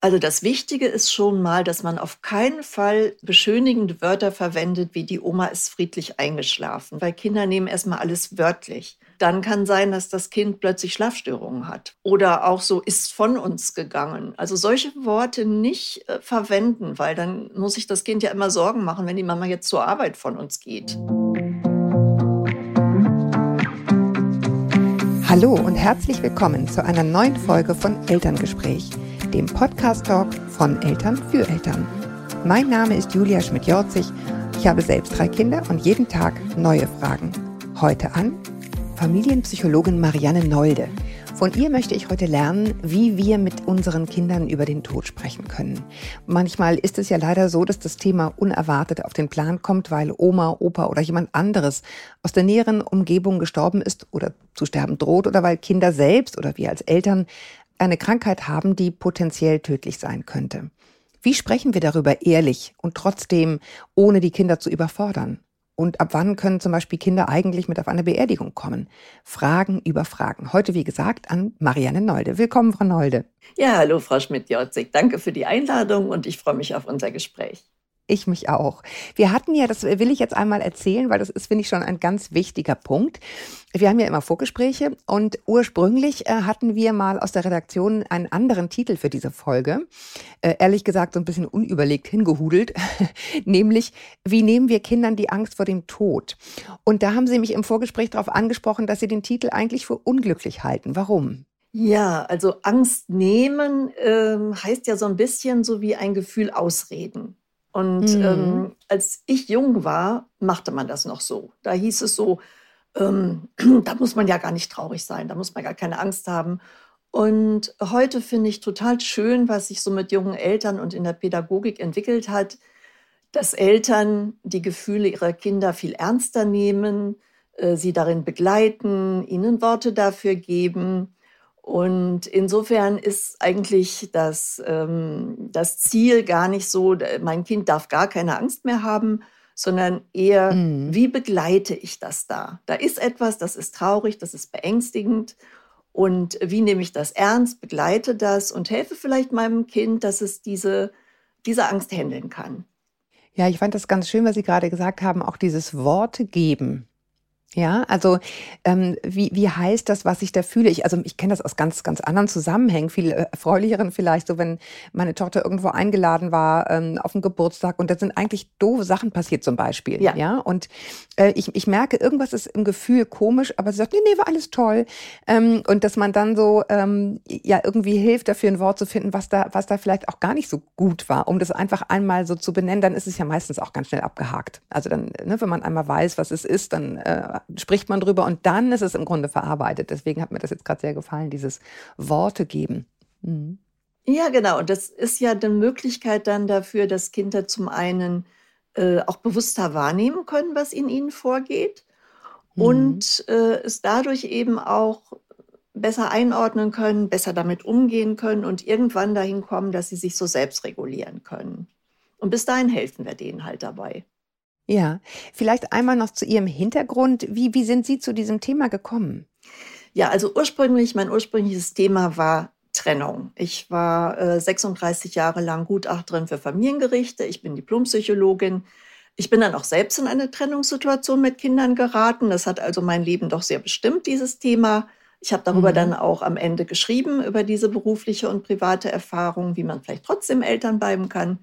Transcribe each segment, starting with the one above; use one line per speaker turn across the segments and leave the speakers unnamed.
Also das Wichtige ist schon mal, dass man auf keinen Fall beschönigende Wörter verwendet, wie die Oma ist friedlich eingeschlafen, weil Kinder nehmen erstmal alles wörtlich. Dann kann sein, dass das Kind plötzlich Schlafstörungen hat oder auch so ist von uns gegangen. Also solche Worte nicht äh, verwenden, weil dann muss sich das Kind ja immer Sorgen machen, wenn die Mama jetzt zur Arbeit von uns geht.
Hallo und herzlich willkommen zu einer neuen Folge von Elterngespräch dem Podcast-Talk von Eltern für Eltern. Mein Name ist Julia Schmidt-Jorzig. Ich habe selbst drei Kinder und jeden Tag neue Fragen. Heute an Familienpsychologin Marianne Nolde. Von ihr möchte ich heute lernen, wie wir mit unseren Kindern über den Tod sprechen können. Manchmal ist es ja leider so, dass das Thema unerwartet auf den Plan kommt, weil Oma, Opa oder jemand anderes aus der näheren Umgebung gestorben ist oder zu sterben droht oder weil Kinder selbst oder wir als Eltern eine Krankheit haben, die potenziell tödlich sein könnte. Wie sprechen wir darüber ehrlich und trotzdem ohne die Kinder zu überfordern? Und ab wann können zum Beispiel Kinder eigentlich mit auf eine Beerdigung kommen? Fragen über Fragen. Heute, wie gesagt, an Marianne Nolde. Willkommen, Frau Nolde.
Ja, hallo, Frau Schmidt-Jorzig. Danke für die Einladung und ich freue mich auf unser Gespräch.
Ich mich auch. Wir hatten ja, das will ich jetzt einmal erzählen, weil das ist, finde ich, schon ein ganz wichtiger Punkt. Wir haben ja immer Vorgespräche und ursprünglich äh, hatten wir mal aus der Redaktion einen anderen Titel für diese Folge. Äh, ehrlich gesagt, so ein bisschen unüberlegt hingehudelt, nämlich, wie nehmen wir Kindern die Angst vor dem Tod? Und da haben Sie mich im Vorgespräch darauf angesprochen, dass Sie den Titel eigentlich für unglücklich halten. Warum?
Ja, also Angst nehmen äh, heißt ja so ein bisschen so wie ein Gefühl ausreden. Und mhm. ähm, als ich jung war, machte man das noch so. Da hieß es so, ähm, da muss man ja gar nicht traurig sein, da muss man gar keine Angst haben. Und heute finde ich total schön, was sich so mit jungen Eltern und in der Pädagogik entwickelt hat, dass Eltern die Gefühle ihrer Kinder viel ernster nehmen, äh, sie darin begleiten, ihnen Worte dafür geben und insofern ist eigentlich das, ähm, das Ziel gar nicht so, mein Kind darf gar keine Angst mehr haben, sondern eher, mhm. wie begleite ich das da? Da ist etwas, das ist traurig, das ist beängstigend. Und wie nehme ich das ernst, begleite das und helfe vielleicht meinem Kind, dass es diese, diese Angst handeln kann.
Ja, ich fand das ganz schön, was Sie gerade gesagt haben, auch dieses Worte geben. Ja, also ähm, wie, wie heißt das, was ich da fühle? Ich, also ich kenne das aus ganz, ganz anderen Zusammenhängen, viel äh, erfreulicheren vielleicht, so wenn meine Tochter irgendwo eingeladen war ähm, auf den Geburtstag und da sind eigentlich doofe Sachen passiert zum Beispiel. Ja. ja? Und äh, ich, ich merke, irgendwas ist im Gefühl komisch, aber sie sagt, nee, nee, war alles toll. Ähm, und dass man dann so ähm, ja irgendwie hilft, dafür ein Wort zu finden, was da, was da vielleicht auch gar nicht so gut war, um das einfach einmal so zu benennen, dann ist es ja meistens auch ganz schnell abgehakt. Also dann, ne, wenn man einmal weiß, was es ist, dann äh, spricht man drüber und dann ist es im Grunde verarbeitet. Deswegen hat mir das jetzt gerade sehr gefallen, dieses Worte geben. Mhm.
Ja, genau. Und das ist ja eine Möglichkeit dann dafür, dass Kinder zum einen äh, auch bewusster wahrnehmen können, was in ihnen vorgeht mhm. und äh, es dadurch eben auch besser einordnen können, besser damit umgehen können und irgendwann dahin kommen, dass sie sich so selbst regulieren können. Und bis dahin helfen wir denen halt dabei.
Ja, vielleicht einmal noch zu Ihrem Hintergrund. Wie, wie sind Sie zu diesem Thema gekommen?
Ja, also ursprünglich, mein ursprüngliches Thema war Trennung. Ich war äh, 36 Jahre lang Gutachterin für Familiengerichte. Ich bin Diplompsychologin. Ich bin dann auch selbst in eine Trennungssituation mit Kindern geraten. Das hat also mein Leben doch sehr bestimmt, dieses Thema. Ich habe darüber mhm. dann auch am Ende geschrieben, über diese berufliche und private Erfahrung, wie man vielleicht trotzdem Eltern bleiben kann.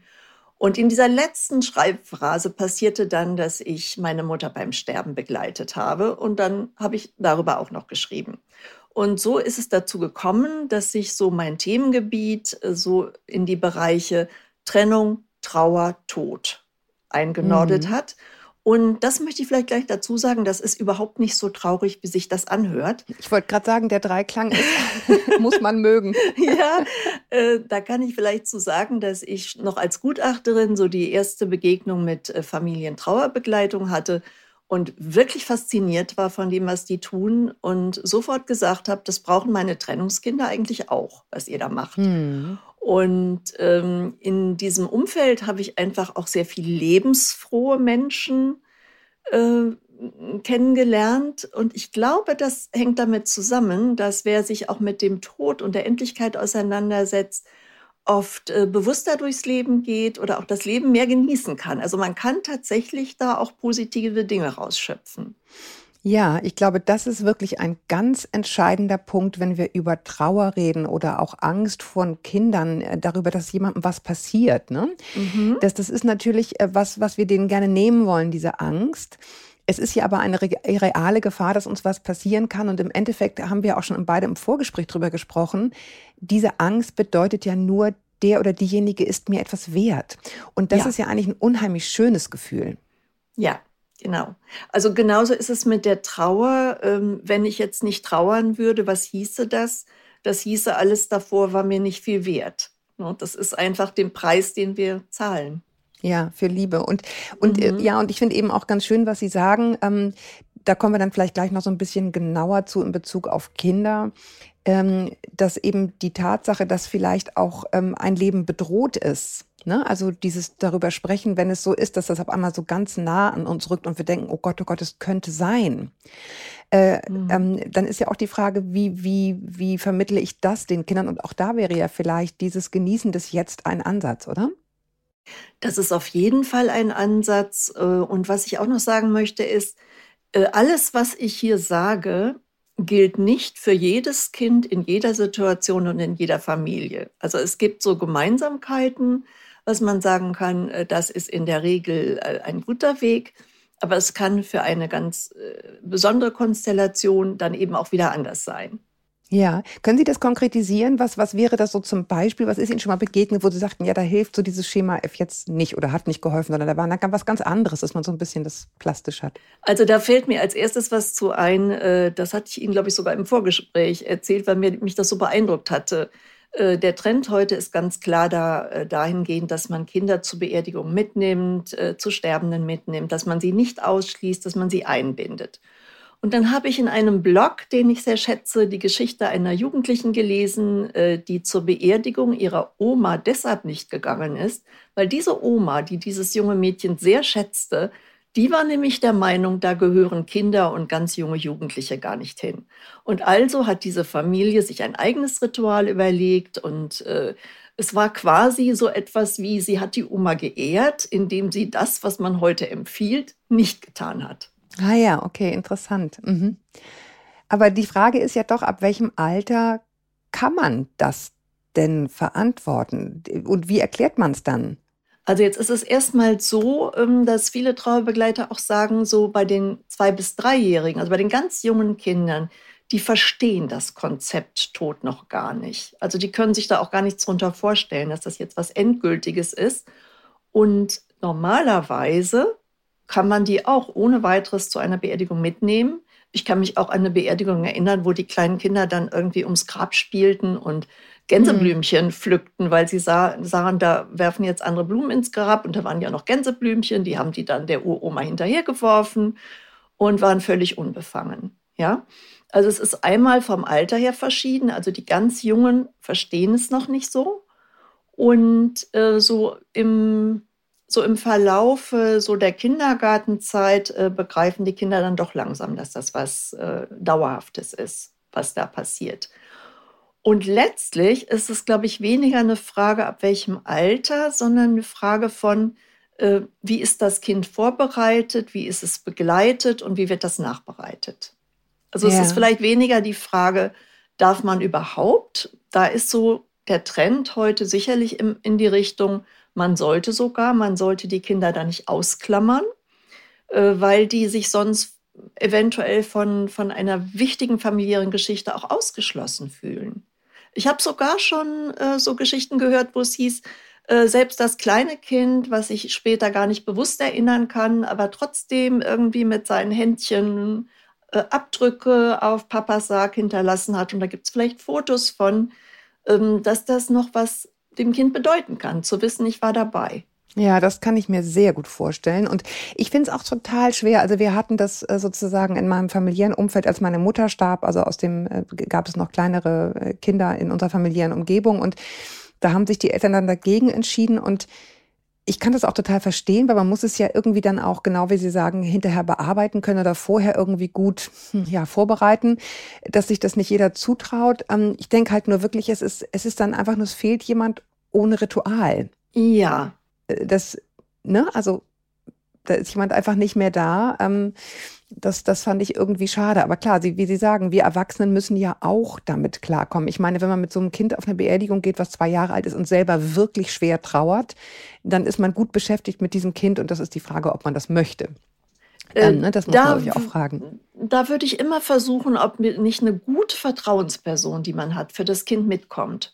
Und in dieser letzten Schreibphrase passierte dann, dass ich meine Mutter beim Sterben begleitet habe und dann habe ich darüber auch noch geschrieben. Und so ist es dazu gekommen, dass sich so mein Themengebiet äh, so in die Bereiche Trennung, Trauer, Tod eingenordet mhm. hat. Und das möchte ich vielleicht gleich dazu sagen, das ist überhaupt nicht so traurig, wie sich das anhört.
Ich wollte gerade sagen, der Dreiklang ist, muss man mögen.
ja, äh, da kann ich vielleicht zu so sagen, dass ich noch als Gutachterin so die erste Begegnung mit äh, Familientrauerbegleitung hatte und wirklich fasziniert war von dem, was die tun und sofort gesagt habe, das brauchen meine Trennungskinder eigentlich auch, was ihr da macht. Hm. Und ähm, in diesem Umfeld habe ich einfach auch sehr viele lebensfrohe Menschen äh, kennengelernt. Und ich glaube, das hängt damit zusammen, dass wer sich auch mit dem Tod und der Endlichkeit auseinandersetzt, oft äh, bewusster durchs Leben geht oder auch das Leben mehr genießen kann. Also man kann tatsächlich da auch positive Dinge rausschöpfen.
Ja, ich glaube, das ist wirklich ein ganz entscheidender Punkt, wenn wir über Trauer reden oder auch Angst von Kindern, äh, darüber, dass jemandem was passiert. Ne? Mhm. Das, das ist natürlich äh, was, was wir denen gerne nehmen wollen, diese Angst. Es ist ja aber eine reale Gefahr, dass uns was passieren kann. Und im Endeffekt haben wir auch schon beide im Vorgespräch drüber gesprochen. Diese Angst bedeutet ja nur, der oder diejenige ist mir etwas wert. Und das ja. ist ja eigentlich ein unheimlich schönes Gefühl.
Ja, Genau. Also genauso ist es mit der Trauer. Ähm, wenn ich jetzt nicht trauern würde, was hieße das? Das hieße, alles davor war mir nicht viel wert. Ne, das ist einfach den Preis, den wir zahlen.
Ja, für Liebe. Und, und äh, mhm. ja, und ich finde eben auch ganz schön, was Sie sagen. Ähm, da kommen wir dann vielleicht gleich noch so ein bisschen genauer zu in Bezug auf Kinder. Ähm, dass eben die Tatsache, dass vielleicht auch ähm, ein Leben bedroht ist, Ne? Also dieses darüber sprechen, wenn es so ist, dass das auf einmal so ganz nah an uns rückt und wir denken, oh Gott, oh Gott, es könnte sein. Äh, mhm. ähm, dann ist ja auch die Frage, wie, wie, wie vermittle ich das den Kindern? Und auch da wäre ja vielleicht dieses Genießen des Jetzt ein Ansatz, oder?
Das ist auf jeden Fall ein Ansatz. Äh, und was ich auch noch sagen möchte, ist, äh, alles, was ich hier sage, gilt nicht für jedes Kind in jeder Situation und in jeder Familie. Also es gibt so Gemeinsamkeiten, was man sagen kann, äh, das ist in der Regel äh, ein guter Weg. Aber es kann für eine ganz äh, besondere Konstellation dann eben auch wieder anders sein.
Ja, können Sie das konkretisieren? Was, was wäre das so zum Beispiel? Was ist Ihnen schon mal begegnet, wo Sie sagten, ja, da hilft so dieses Schema F jetzt nicht oder hat nicht geholfen, sondern da war da was ganz anderes, dass man so ein bisschen das plastisch hat?
Also da fällt mir als erstes was zu ein, das hatte ich Ihnen, glaube ich, sogar im Vorgespräch erzählt, weil mir, mich das so beeindruckt hatte. Äh, der Trend heute ist ganz klar da, äh, dahingehend, dass man Kinder zur Beerdigung mitnimmt, äh, zu Sterbenden mitnimmt, dass man sie nicht ausschließt, dass man sie einbindet. Und dann habe ich in einem Blog, den ich sehr schätze, die Geschichte einer Jugendlichen gelesen, die zur Beerdigung ihrer Oma deshalb nicht gegangen ist, weil diese Oma, die dieses junge Mädchen sehr schätzte, die war nämlich der Meinung, da gehören Kinder und ganz junge Jugendliche gar nicht hin. Und also hat diese Familie sich ein eigenes Ritual überlegt und äh, es war quasi so etwas wie, sie hat die Oma geehrt, indem sie das, was man heute empfiehlt, nicht getan hat.
Ah ja, okay, interessant. Mhm. Aber die Frage ist ja doch, ab welchem Alter kann man das denn verantworten? Und wie erklärt man es dann?
Also jetzt ist es erstmal so, ähm, dass viele Trauerbegleiter auch sagen, so bei den zwei bis dreijährigen, also bei den ganz jungen Kindern, die verstehen das Konzept Tod noch gar nicht. Also die können sich da auch gar nichts drunter vorstellen, dass das jetzt was Endgültiges ist. Und normalerweise kann man die auch ohne weiteres zu einer Beerdigung mitnehmen. Ich kann mich auch an eine Beerdigung erinnern, wo die kleinen Kinder dann irgendwie ums Grab spielten und Gänseblümchen mhm. pflückten, weil sie sah, sahen, da werfen jetzt andere Blumen ins Grab und da waren ja noch Gänseblümchen, die haben die dann der Uroma hinterhergeworfen und waren völlig unbefangen. Ja, also es ist einmal vom Alter her verschieden, also die ganz Jungen verstehen es noch nicht so und äh, so im so im Verlauf äh, so der Kindergartenzeit äh, begreifen die Kinder dann doch langsam, dass das was äh, Dauerhaftes ist, was da passiert. Und letztlich ist es, glaube ich, weniger eine Frage, ab welchem Alter, sondern eine Frage von, äh, wie ist das Kind vorbereitet, wie ist es begleitet und wie wird das nachbereitet. Also ja. es ist vielleicht weniger die Frage, darf man überhaupt? Da ist so der Trend heute sicherlich im, in die Richtung, man sollte sogar, man sollte die Kinder da nicht ausklammern, äh, weil die sich sonst eventuell von, von einer wichtigen familiären Geschichte auch ausgeschlossen fühlen. Ich habe sogar schon äh, so Geschichten gehört, wo es hieß, äh, selbst das kleine Kind, was sich später gar nicht bewusst erinnern kann, aber trotzdem irgendwie mit seinen Händchen äh, Abdrücke auf Papas Sarg hinterlassen hat. Und da gibt es vielleicht Fotos von, ähm, dass das noch was dem Kind bedeuten kann, zu wissen, ich war dabei.
Ja, das kann ich mir sehr gut vorstellen. Und ich finde es auch total schwer. Also wir hatten das äh, sozusagen in meinem familiären Umfeld, als meine Mutter starb. Also aus dem äh, gab es noch kleinere äh, Kinder in unserer familiären Umgebung. Und da haben sich die Eltern dann dagegen entschieden. Und ich kann das auch total verstehen, weil man muss es ja irgendwie dann auch, genau wie Sie sagen, hinterher bearbeiten können oder vorher irgendwie gut hm, ja, vorbereiten, dass sich das nicht jeder zutraut. Ähm, ich denke halt nur wirklich, es ist, es ist dann einfach nur, es fehlt jemand ohne Ritual.
Ja.
Äh, das, ne, also da ist jemand einfach nicht mehr da. Ähm, das, das fand ich irgendwie schade. Aber klar, Sie, wie Sie sagen, wir Erwachsenen müssen ja auch damit klarkommen. Ich meine, wenn man mit so einem Kind auf eine Beerdigung geht, was zwei Jahre alt ist und selber wirklich schwer trauert, dann ist man gut beschäftigt mit diesem Kind und das ist die Frage, ob man das möchte.
Ähm, ne, das muss da, man sich auch fragen. Da würde ich immer versuchen, ob nicht eine gute Vertrauensperson, die man hat, für das Kind mitkommt.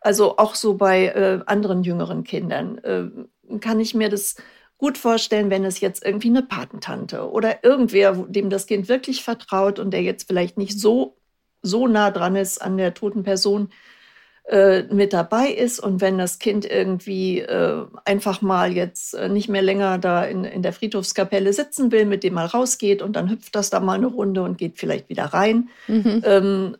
Also auch so bei äh, anderen jüngeren Kindern äh, kann ich mir das gut vorstellen, wenn es jetzt irgendwie eine Patentante oder irgendwer, dem das Kind wirklich vertraut und der jetzt vielleicht nicht so, so nah dran ist an der toten Person, äh, mit dabei ist. Und wenn das Kind irgendwie äh, einfach mal jetzt äh, nicht mehr länger da in, in der Friedhofskapelle sitzen will, mit dem mal rausgeht und dann hüpft das da mal eine Runde und geht vielleicht wieder rein. Mhm. Ähm, äh,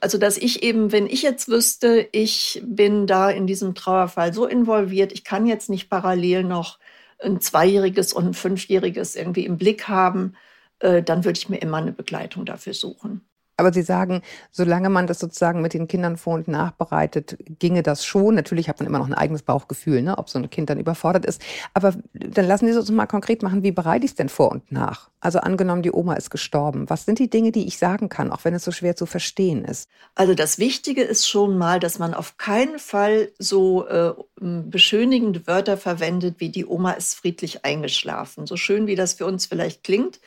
also dass ich eben, wenn ich jetzt wüsste, ich bin da in diesem Trauerfall so involviert, ich kann jetzt nicht parallel noch ein Zweijähriges und ein Fünfjähriges irgendwie im Blick haben, äh, dann würde ich mir immer eine Begleitung dafür suchen.
Aber Sie sagen, solange man das sozusagen mit den Kindern vor- und nachbereitet, ginge das schon. Natürlich hat man immer noch ein eigenes Bauchgefühl, ne, ob so ein Kind dann überfordert ist. Aber dann lassen Sie es uns mal konkret machen, wie bereite ich es denn vor und nach? Also angenommen, die Oma ist gestorben. Was sind die Dinge, die ich sagen kann, auch wenn es so schwer zu verstehen ist?
Also das Wichtige ist schon mal, dass man auf keinen Fall so äh, beschönigende Wörter verwendet, wie die Oma ist friedlich eingeschlafen. So schön wie das für uns vielleicht klingt,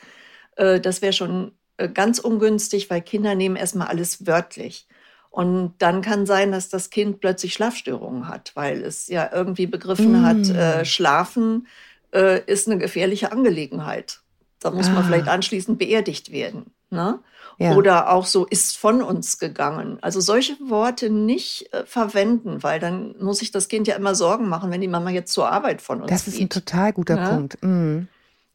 äh, das wäre schon ganz ungünstig, weil Kinder nehmen erstmal alles wörtlich. Und dann kann sein, dass das Kind plötzlich Schlafstörungen hat, weil es ja irgendwie begriffen mm. hat, äh, Schlafen äh, ist eine gefährliche Angelegenheit. Da muss ah. man vielleicht anschließend beerdigt werden. Ne? Ja. Oder auch so ist von uns gegangen. Also solche Worte nicht äh, verwenden, weil dann muss sich das Kind ja immer Sorgen machen, wenn die Mama jetzt zur Arbeit von uns
Das ist geht. ein total guter ja? Punkt. Mm.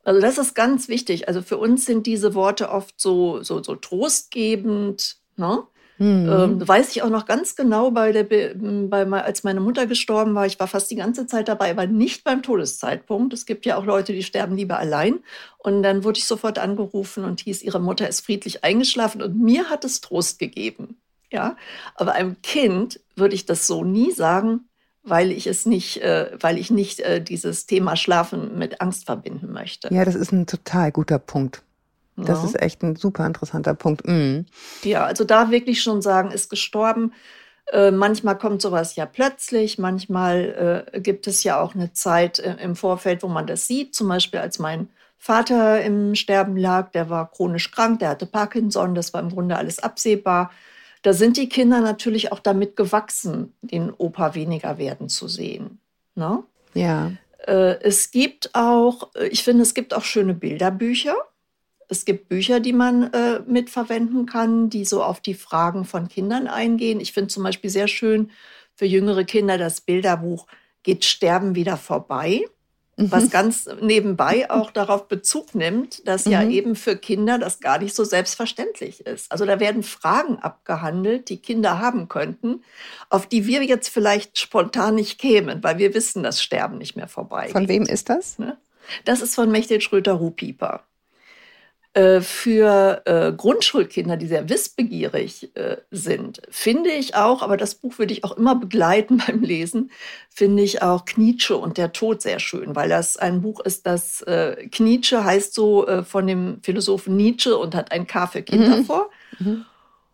Also das ist ganz wichtig. Also für uns sind diese Worte oft so, so, so trostgebend. Ne? Mhm. Ähm, weiß ich auch noch ganz genau, bei der, bei, als meine Mutter gestorben war. Ich war fast die ganze Zeit dabei, aber nicht beim Todeszeitpunkt. Es gibt ja auch Leute, die sterben lieber allein. Und dann wurde ich sofort angerufen und hieß, ihre Mutter ist friedlich eingeschlafen. Und mir hat es Trost gegeben. Ja, aber einem Kind würde ich das so nie sagen, weil ich es nicht, äh, weil ich nicht äh, dieses Thema Schlafen mit Angst verbinden möchte.
Ja, das ist ein total guter Punkt. Das ja. ist echt ein super interessanter Punkt. Mhm.
Ja, also da wirklich schon sagen, ist gestorben. Äh, manchmal kommt sowas ja plötzlich, manchmal äh, gibt es ja auch eine Zeit äh, im Vorfeld, wo man das sieht. Zum Beispiel, als mein Vater im Sterben lag, der war chronisch krank, der hatte Parkinson, das war im Grunde alles absehbar. Da sind die Kinder natürlich auch damit gewachsen, den Opa weniger werden zu sehen. Ne?
Ja.
Äh, es gibt auch, äh, ich finde, es gibt auch schöne Bilderbücher. Es gibt Bücher, die man äh, mitverwenden kann, die so auf die Fragen von Kindern eingehen. Ich finde zum Beispiel sehr schön für jüngere Kinder das Bilderbuch Geht Sterben wieder vorbei was mhm. ganz nebenbei auch darauf Bezug nimmt, dass mhm. ja eben für Kinder das gar nicht so selbstverständlich ist. Also da werden Fragen abgehandelt, die Kinder haben könnten, auf die wir jetzt vielleicht spontan nicht kämen, weil wir wissen, dass Sterben nicht mehr vorbei
Von wem ist das? Ne?
Das ist von Mechthild Schröter-Ruhpieper. Äh, für äh, Grundschulkinder, die sehr wissbegierig äh, sind, finde ich auch, aber das Buch würde ich auch immer begleiten beim Lesen, finde ich auch Nietzsche und der Tod sehr schön, weil das ein Buch ist, das äh, Nietzsche heißt so äh, von dem Philosophen Nietzsche und hat ein K für Kinder mhm. vor. Mhm.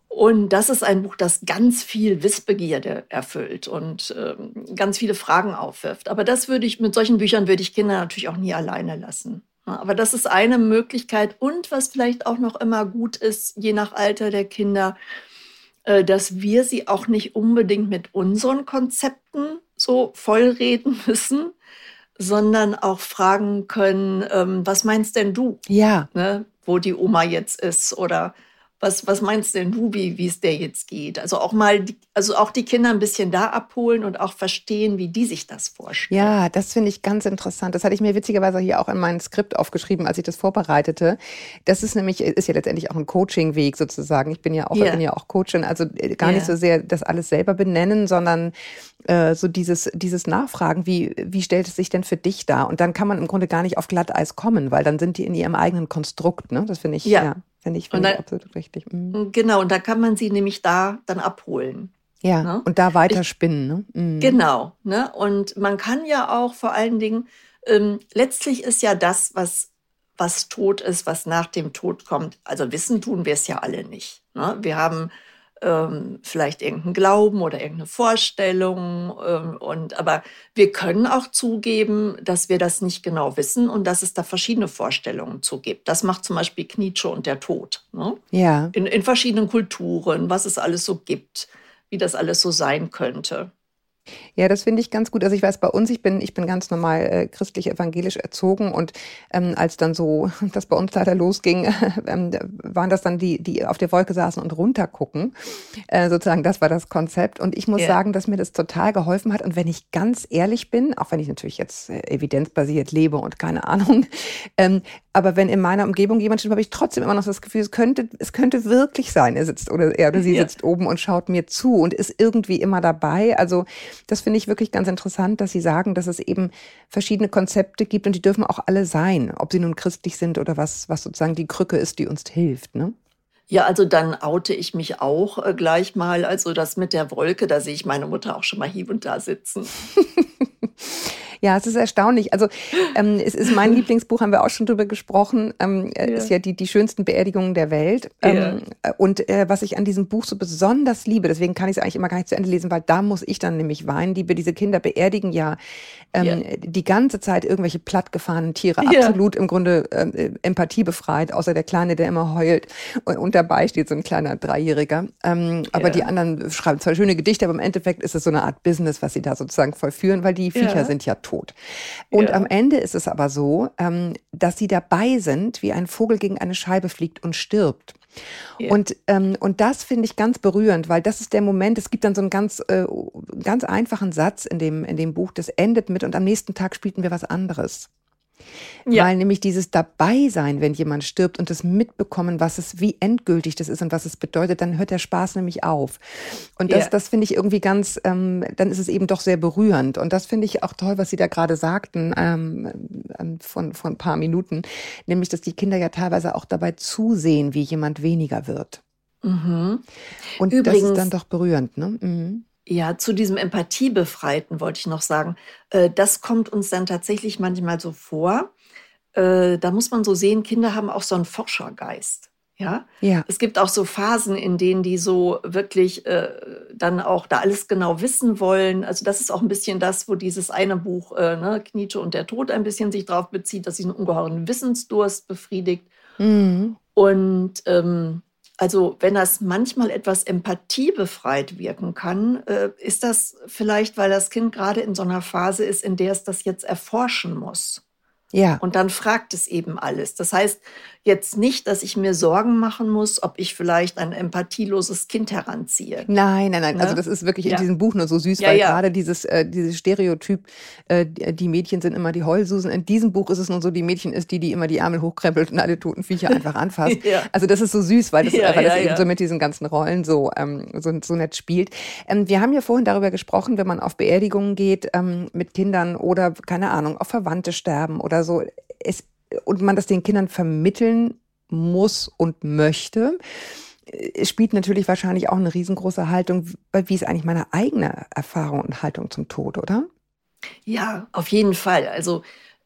Und das ist ein Buch, das ganz viel Wissbegierde erfüllt und ähm, ganz viele Fragen aufwirft. Aber das würde ich, mit solchen Büchern würde ich Kinder natürlich auch nie alleine lassen. Aber das ist eine Möglichkeit. Und was vielleicht auch noch immer gut ist, je nach Alter der Kinder, äh, dass wir sie auch nicht unbedingt mit unseren Konzepten so vollreden müssen, sondern auch fragen können, ähm, was meinst denn du?
Ja.
Ne, wo die Oma jetzt ist oder was, was meinst denn du, wie, es der jetzt geht? Also auch mal, die, also auch die Kinder ein bisschen da abholen und auch verstehen, wie die sich das vorstellen.
Ja, das finde ich ganz interessant. Das hatte ich mir witzigerweise hier auch in mein Skript aufgeschrieben, als ich das vorbereitete. Das ist nämlich, ist ja letztendlich auch ein Coaching-Weg sozusagen. Ich bin ja auch, ja. bin ja auch Coachin, also äh, gar ja. nicht so sehr das alles selber benennen, sondern äh, so dieses, dieses Nachfragen, wie, wie stellt es sich denn für dich dar? Und dann kann man im Grunde gar nicht auf Glatteis kommen, weil dann sind die in ihrem eigenen Konstrukt. Ne? Das finde ich, ja. ja. Finde ich, find ich absolut richtig.
Mhm. Genau, und da kann man sie nämlich da dann abholen.
Ja, ne? und da weiterspinnen. Ne?
Mhm. Genau. Ne? Und man kann ja auch vor allen Dingen, ähm, letztlich ist ja das, was, was tot ist, was nach dem Tod kommt. Also wissen tun wir es ja alle nicht. Ne? Wir haben ähm, vielleicht irgendeinen Glauben oder irgendeine Vorstellung. Ähm, und, aber wir können auch zugeben, dass wir das nicht genau wissen und dass es da verschiedene Vorstellungen zu gibt. Das macht zum Beispiel Nietzsche und der Tod. Ne?
Ja.
In, in verschiedenen Kulturen, was es alles so gibt, wie das alles so sein könnte.
Ja, das finde ich ganz gut. Also ich weiß bei uns, ich bin, ich bin ganz normal äh, christlich-evangelisch erzogen und ähm, als dann so das bei uns leider losging, ähm, waren das dann die, die auf der Wolke saßen und runtergucken. Äh, sozusagen, das war das Konzept. Und ich muss yeah. sagen, dass mir das total geholfen hat. Und wenn ich ganz ehrlich bin, auch wenn ich natürlich jetzt äh, evidenzbasiert lebe und keine Ahnung, ähm, aber wenn in meiner Umgebung jemand steht, habe ich trotzdem immer noch das Gefühl, es könnte, es könnte wirklich sein, er sitzt oder er oder sie ja. sitzt oben und schaut mir zu und ist irgendwie immer dabei. Also das finde ich wirklich ganz interessant, dass Sie sagen, dass es eben verschiedene Konzepte gibt und die dürfen auch alle sein, ob sie nun christlich sind oder was, was sozusagen die Krücke ist, die uns hilft. Ne?
Ja, also dann oute ich mich auch äh, gleich mal. Also das mit der Wolke, da sehe ich meine Mutter auch schon mal hier und da sitzen.
Ja, es ist erstaunlich. Also ähm, es ist mein Lieblingsbuch, haben wir auch schon drüber gesprochen. Ähm, äh, ja. Ist ja die, die schönsten Beerdigungen der Welt. Ähm, ja. Und äh, was ich an diesem Buch so besonders liebe, deswegen kann ich es eigentlich immer gar nicht zu Ende lesen, weil da muss ich dann nämlich weinen. Die, diese Kinder beerdigen ja, ähm, ja. die ganze Zeit irgendwelche plattgefahrenen Tiere, absolut im Grunde äh, empathiebefreit, außer der Kleine, der immer heult. Und, und dabei steht so ein kleiner Dreijähriger. Ähm, aber die anderen schreiben zwar schöne Gedichte, aber im Endeffekt ist es so eine Art Business, was sie da sozusagen vollführen, weil die Viecher sind ja tot. Und am Ende ist es aber so, ähm, dass sie dabei sind, wie ein Vogel gegen eine Scheibe fliegt und stirbt. Yeah. Und, ähm, und das finde ich ganz berührend, weil das ist der Moment, es gibt dann so einen ganz, äh, ganz einfachen Satz in dem, in dem Buch, das endet mit und am nächsten Tag spielten wir was anderes. Ja. Weil nämlich dieses Dabeisein, wenn jemand stirbt und das Mitbekommen, was es, wie endgültig das ist und was es bedeutet, dann hört der Spaß nämlich auf. Und das, ja. das finde ich irgendwie ganz, ähm, dann ist es eben doch sehr berührend. Und das finde ich auch toll, was Sie da gerade sagten, ähm, von, von ein paar Minuten, nämlich, dass die Kinder ja teilweise auch dabei zusehen, wie jemand weniger wird. Mhm. Und Übrigens, das ist dann doch berührend, ne? Mhm.
Ja, zu diesem Empathiebefreiten wollte ich noch sagen, äh, das kommt uns dann tatsächlich manchmal so vor. Äh, da muss man so sehen, Kinder haben auch so einen Forschergeist. Ja?
ja.
Es gibt auch so Phasen, in denen die so wirklich äh, dann auch da alles genau wissen wollen. Also das ist auch ein bisschen das, wo dieses eine Buch, äh, ne, Nietzsche und der Tod, ein bisschen sich darauf bezieht, dass sie einen ungeheuren Wissensdurst befriedigt. Mhm. Und ähm, also wenn das manchmal etwas empathiebefreit wirken kann, äh, ist das vielleicht, weil das Kind gerade in so einer Phase ist, in der es das jetzt erforschen muss.
Ja.
Und dann fragt es eben alles. Das heißt jetzt nicht, dass ich mir Sorgen machen muss, ob ich vielleicht ein empathieloses Kind heranziehe.
Nein, nein, nein. Ne? Also das ist wirklich ja. in diesem Buch nur so süß, ja, weil ja. gerade dieses, äh, dieses Stereotyp, äh, die Mädchen sind immer die Heulsusen. In diesem Buch ist es nun so, die Mädchen ist die, die immer die Ärmel hochkrempelt und alle toten Viecher einfach anfasst. Also das ist so süß, weil das, weil das eben so mit diesen ganzen Rollen so, ähm, so, so nett spielt. Ähm, wir haben ja vorhin darüber gesprochen, wenn man auf Beerdigungen geht ähm, mit Kindern oder, keine Ahnung, auf Verwandte sterben oder so. Es, und man das den Kindern vermitteln muss und möchte, es spielt natürlich wahrscheinlich auch eine riesengroße Haltung, wie ist eigentlich meine eigene Erfahrung und Haltung zum Tod, oder?
Ja, auf jeden Fall. Also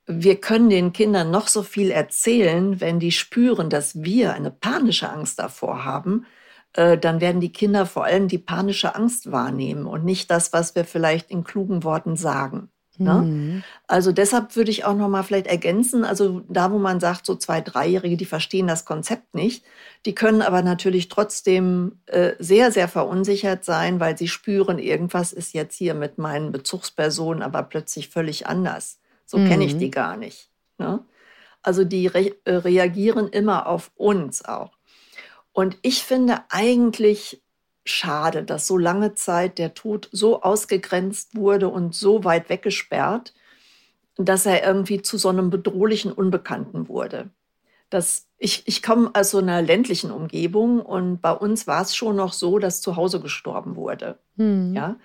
wir können den Kindern noch so viel erzählen, wenn die spüren, dass wir eine panische Angst davor haben, äh, dann werden die Kinder vor allem die panische Angst wahrnehmen und nicht das, was wir vielleicht in klugen Worten sagen. Ne? Mhm. Also deshalb würde ich auch noch mal vielleicht ergänzen, also da, wo man sagt, so zwei, dreijährige, die verstehen das Konzept nicht, die können aber natürlich trotzdem äh, sehr, sehr verunsichert sein, weil sie spüren, irgendwas ist jetzt hier mit meinen Bezugspersonen aber plötzlich völlig anders. So mhm. kenne ich die gar nicht. Ne? Also die re äh, reagieren immer auf uns auch. Und ich finde eigentlich schade, dass so lange Zeit der Tod so ausgegrenzt wurde und so weit weggesperrt, dass er irgendwie zu so einem bedrohlichen Unbekannten wurde. Das, ich, ich komme aus so einer ländlichen Umgebung und bei uns war es schon noch so, dass zu Hause gestorben wurde. Hm. Ja?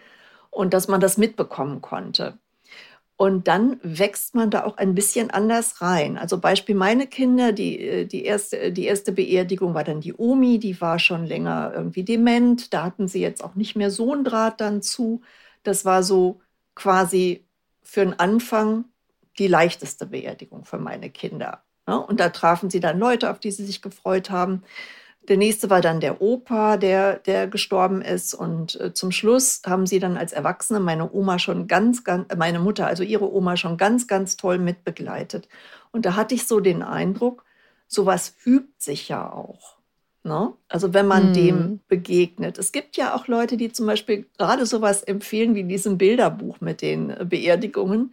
Und dass man das mitbekommen konnte. Und dann wächst man da auch ein bisschen anders rein. Also Beispiel meine Kinder, die, äh, die, erste, die erste Beerdigung war dann die Omi, die war schon länger irgendwie dement. Da hatten sie jetzt auch nicht mehr so einen Draht dann zu. Das war so quasi für den Anfang die leichteste Beerdigung für meine Kinder. Ne? Und da trafen sie dann Leute, auf die sie sich gefreut haben. Der nächste war dann der Opa, der, der gestorben ist. Und äh, zum Schluss haben sie dann als Erwachsene meine Oma schon ganz, ganz, äh, meine Mutter, also ihre Oma schon ganz, ganz toll mitbegleitet. Und da hatte ich so den Eindruck, sowas übt sich ja auch. Ne? Also wenn man mm. dem begegnet. Es gibt ja auch Leute, die zum Beispiel gerade sowas empfehlen wie diesem Bilderbuch mit den äh, Beerdigungen,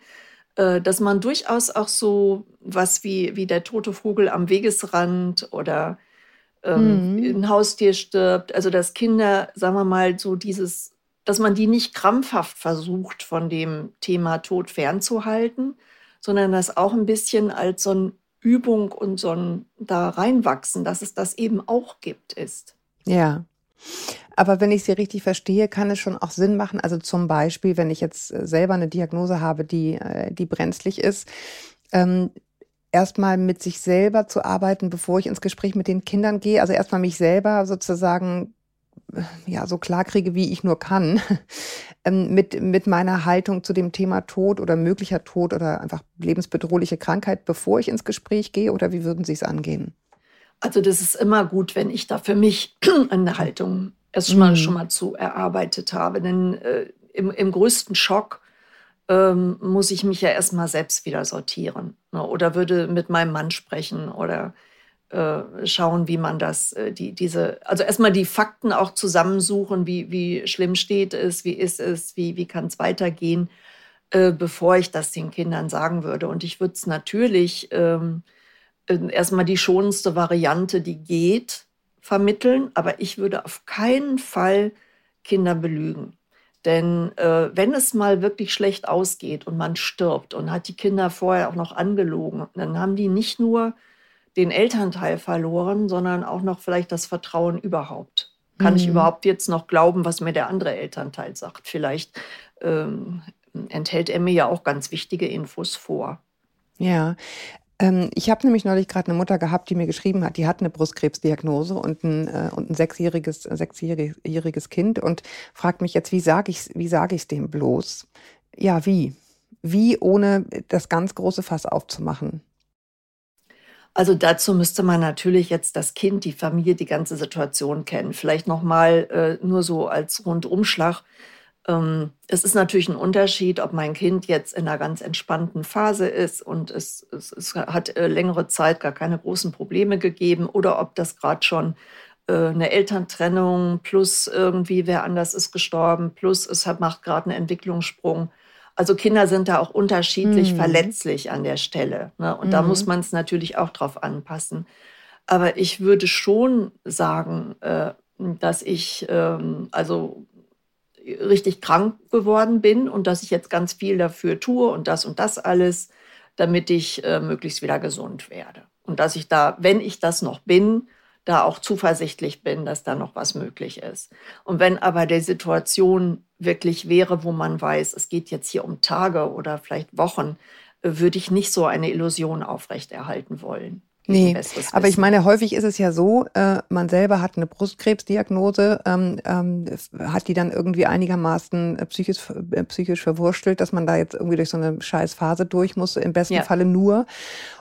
äh, dass man durchaus auch so was wie, wie der tote Vogel am Wegesrand oder ähm, mhm. ein Haustier stirbt. Also dass Kinder, sagen wir mal, so dieses, dass man die nicht krampfhaft versucht, von dem Thema Tod fernzuhalten, sondern das auch ein bisschen als so eine Übung und so ein da reinwachsen, dass es das eben auch gibt, ist.
Ja. Aber wenn ich Sie richtig verstehe, kann es schon auch Sinn machen. Also zum Beispiel, wenn ich jetzt äh, selber eine Diagnose habe, die, äh, die brenzlig ist, ähm, erstmal mit sich selber zu arbeiten, bevor ich ins Gespräch mit den Kindern gehe. Also erstmal mich selber sozusagen ja so klar kriege, wie ich nur kann, ähm, mit, mit meiner Haltung zu dem Thema Tod oder möglicher Tod oder einfach lebensbedrohliche Krankheit, bevor ich ins Gespräch gehe? Oder wie würden Sie es angehen?
Also das ist immer gut, wenn ich da für mich eine Haltung erst schon mal, mhm. schon mal zu erarbeitet habe. Denn äh, im, im größten Schock ähm, muss ich mich ja erstmal selbst wieder sortieren. Ne? Oder würde mit meinem Mann sprechen oder äh, schauen, wie man das, äh, die, diese, also erstmal die Fakten auch zusammensuchen, wie, wie schlimm steht es, wie ist es, wie, wie kann es weitergehen, äh, bevor ich das den Kindern sagen würde. Und ich würde es natürlich ähm, äh, erstmal die schonendste Variante, die geht, vermitteln, aber ich würde auf keinen Fall Kinder belügen. Denn äh, wenn es mal wirklich schlecht ausgeht und man stirbt und hat die Kinder vorher auch noch angelogen, dann haben die nicht nur den Elternteil verloren, sondern auch noch vielleicht das Vertrauen überhaupt. Kann mhm. ich überhaupt jetzt noch glauben, was mir der andere Elternteil sagt? Vielleicht ähm, enthält er mir ja auch ganz wichtige Infos vor.
Ja, ähm, ich habe nämlich neulich gerade eine Mutter gehabt, die mir geschrieben hat, die hat eine Brustkrebsdiagnose und ein, äh, und ein sechsjähriges, sechsjähriges Kind und fragt mich jetzt, wie sage ich es wie sag ich's dem bloß? Ja, wie? Wie ohne das ganz große Fass aufzumachen?
Also dazu müsste man natürlich jetzt das Kind, die Familie, die ganze Situation kennen. Vielleicht noch mal äh, nur so als Rundumschlag. Ähm, es ist natürlich ein Unterschied, ob mein Kind jetzt in einer ganz entspannten Phase ist und es, es, es hat äh, längere Zeit gar keine großen Probleme gegeben oder ob das gerade schon äh, eine Elterntrennung plus irgendwie wer anders ist gestorben plus es hat, macht gerade einen Entwicklungssprung. Also Kinder sind da auch unterschiedlich mhm. verletzlich an der Stelle. Ne? Und mhm. da muss man es natürlich auch drauf anpassen. Aber ich würde schon sagen, äh, dass ich ähm, also richtig krank geworden bin und dass ich jetzt ganz viel dafür tue und das und das alles, damit ich äh, möglichst wieder gesund werde. Und dass ich da, wenn ich das noch bin, da auch zuversichtlich bin, dass da noch was möglich ist. Und wenn aber der Situation wirklich wäre, wo man weiß, es geht jetzt hier um Tage oder vielleicht Wochen, äh, würde ich nicht so eine Illusion aufrechterhalten wollen.
Nee, aber ich meine, häufig ist es ja so, äh, man selber hat eine Brustkrebsdiagnose, ähm, ähm, hat die dann irgendwie einigermaßen äh, psychisch, äh, psychisch verwurstelt, dass man da jetzt irgendwie durch so eine scheiß Phase durch muss, im besten ja. Falle nur.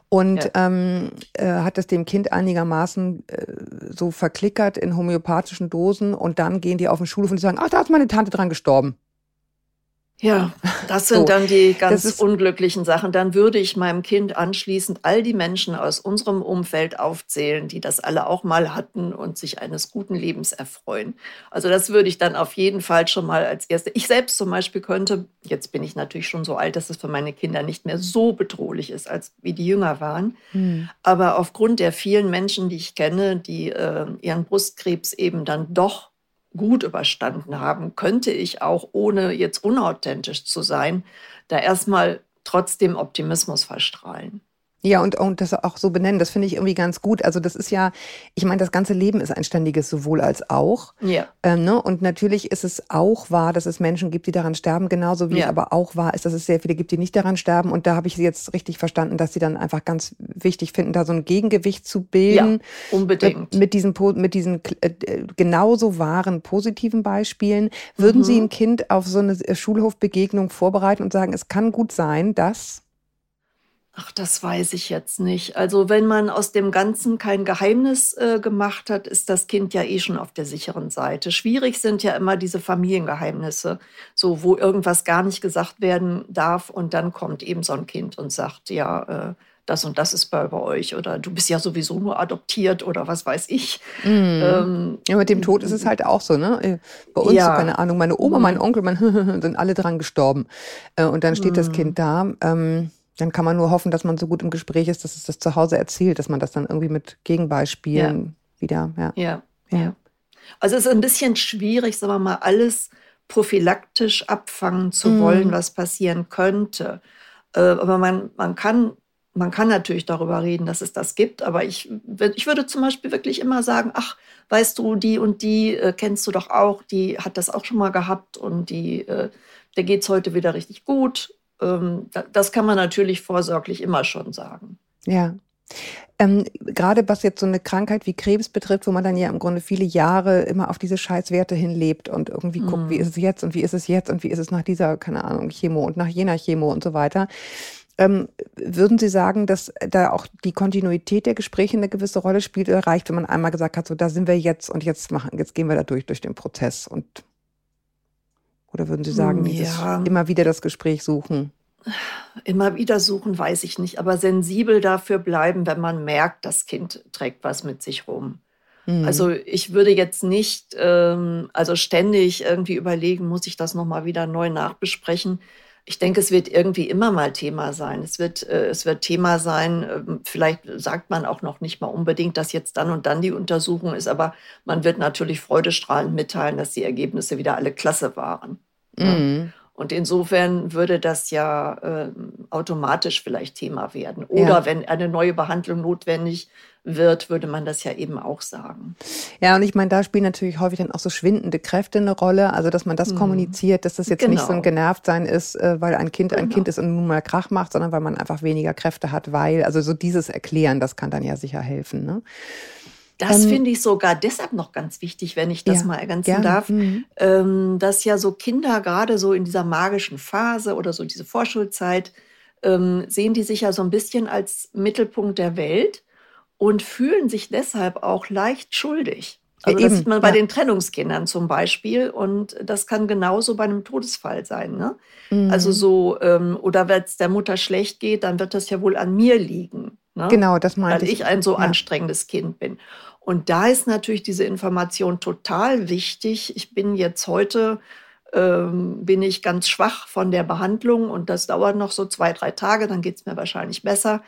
Und ja. ähm, äh, hat es dem Kind einigermaßen äh, so verklickert in homöopathischen Dosen und dann gehen die auf den Schulhof und sagen, ach, da ist meine Tante dran gestorben.
Ja, das sind so, dann die ganz unglücklichen Sachen. Dann würde ich meinem Kind anschließend all die Menschen aus unserem Umfeld aufzählen, die das alle auch mal hatten und sich eines guten Lebens erfreuen. Also das würde ich dann auf jeden Fall schon mal als erste. Ich selbst zum Beispiel könnte, jetzt bin ich natürlich schon so alt, dass es für meine Kinder nicht mehr so bedrohlich ist, als wie die jünger waren. Hm. Aber aufgrund der vielen Menschen, die ich kenne, die äh, ihren Brustkrebs eben dann doch gut überstanden haben, könnte ich auch, ohne jetzt unauthentisch zu sein, da erstmal trotzdem Optimismus verstrahlen.
Ja, und, und das auch so benennen, das finde ich irgendwie ganz gut. Also das ist ja, ich meine, das ganze Leben ist ein ständiges sowohl als auch.
Ja.
Ähm, ne? Und natürlich ist es auch wahr, dass es Menschen gibt, die daran sterben, genauso wie
Ja.
es aber auch wahr ist, dass es sehr viele gibt, die nicht daran sterben. Und da habe ich sie jetzt richtig verstanden, dass sie dann einfach ganz wichtig finden, da so ein Gegengewicht zu bilden.
Unbedingt.
Mit, mit diesen, mit diesen äh, genauso wahren positiven Beispielen. Würden Sie
Mhm.
ein Kind auf so eine Schulhofbegegnung vorbereiten und sagen, es kann gut sein, dass
Ach, das weiß ich jetzt nicht. Also wenn man aus dem Ganzen kein Geheimnis äh, gemacht hat, ist das Kind ja eh schon auf der sicheren Seite. Schwierig sind ja immer diese Familiengeheimnisse, so wo irgendwas gar nicht gesagt werden darf und dann kommt eben so ein Kind und sagt, ja, äh, das und das ist bei, bei euch oder du bist ja sowieso nur adoptiert oder was weiß ich. Ähm,
Ja, mit dem Tod ist es halt auch so, ne? Äh, Bei uns,
Ja.
so, keine Ahnung, meine Oma,
Mhm.
mein Onkel, mein sind alle dran gestorben. Äh, Und dann steht das
Mhm.
Kind da. Ähm, dann kann man nur hoffen, dass man so gut im Gespräch ist, dass es das zu Hause erzählt, dass man das dann irgendwie mit Gegenbeispielen wieder, ja.
Ja,
Ja.
ja. Also es ist ein bisschen schwierig, sagen wir mal, alles prophylaktisch abfangen zu
Mhm.
wollen, was passieren könnte. Äh, aber man, man, kann, man kann natürlich darüber reden, dass es das gibt. Aber ich, ich würde zum Beispiel wirklich immer sagen, ach, weißt du, die und die äh, kennst du doch auch, die hat das auch schon mal gehabt und die, äh, der geht es heute wieder richtig gut. Ähm, da, das kann man natürlich vorsorglich immer schon sagen.
Ja. Ähm, gerade was jetzt so eine Krankheit wie Krebs betrifft, wo man dann ja im Grunde viele Jahre immer auf diese Scheißwerte hinlebt und irgendwie guckt,
Mhm.
wie ist es jetzt und wie ist es jetzt und wie ist es nach dieser, keine Ahnung, Chemo und nach jener Chemo und so weiter. Ähm, würden Sie sagen, dass da auch die Kontinuität der Gespräche eine gewisse Rolle spielt oder reicht, wenn man einmal gesagt hat, so da sind wir jetzt und jetzt machen, jetzt gehen wir da durch, durch den Prozess und oder würden Sie sagen, dieses
Ja.
immer wieder das Gespräch suchen?
Immer wieder suchen, weiß ich nicht, aber sensibel dafür bleiben, wenn man merkt, das Kind trägt was mit sich rum.
Mhm.
Also ich würde jetzt nicht, ähm, also ständig irgendwie überlegen, muss ich das nochmal wieder neu nachbesprechen. Ich denke, es wird irgendwie immer mal Thema sein. Es wird, äh, es wird Thema sein, ähm, vielleicht sagt man auch noch nicht mal unbedingt, dass jetzt dann und dann die Untersuchung ist, aber man wird natürlich freudestrahlend mitteilen, dass die Ergebnisse wieder alle klasse waren. Ja.
Mhm.
Und insofern würde das ja ähm, automatisch vielleicht Thema werden. Oder
Ja.
wenn eine neue Behandlung notwendig wird, würde man das ja eben auch sagen.
Ja, und ich meine, da spielen natürlich häufig dann auch so schwindende Kräfte eine Rolle. Also, dass man das
Mhm.
kommuniziert, dass das jetzt nicht so ein
Genau.
Genervtsein ist, äh, weil ein Kind ein
Genau.
Kind ist und nun mal Krach macht, sondern weil man einfach weniger Kräfte hat, weil, also so dieses Erklären, das kann dann ja sicher helfen. Ne?
Das
Ähm,
finde ich sogar deshalb noch ganz wichtig, wenn ich das
Ja,
mal ergänzen
gerne.
darf,
Mhm.
ähm, dass ja so Kinder gerade so in dieser magischen Phase oder so diese Vorschulzeit ähm, sehen die sich ja so ein bisschen als Mittelpunkt der Welt und fühlen sich deshalb auch leicht schuldig. Also
Ja,
das sieht man bei
ja.
den Trennungskindern zum Beispiel und das kann genauso bei einem Todesfall sein. Ne?
Mhm.
Also so, ähm, oder wenn es der Mutter schlecht geht, dann wird das ja wohl an mir liegen. Ne?
Genau, das meinte
weil
ich.
ich ein so
Ja.
anstrengendes Kind bin. Und da ist natürlich diese Information total wichtig. Ich bin jetzt heute, ähm, bin ich ganz schwach von der Behandlung und das dauert noch so zwei, drei Tage, dann geht es mir wahrscheinlich besser,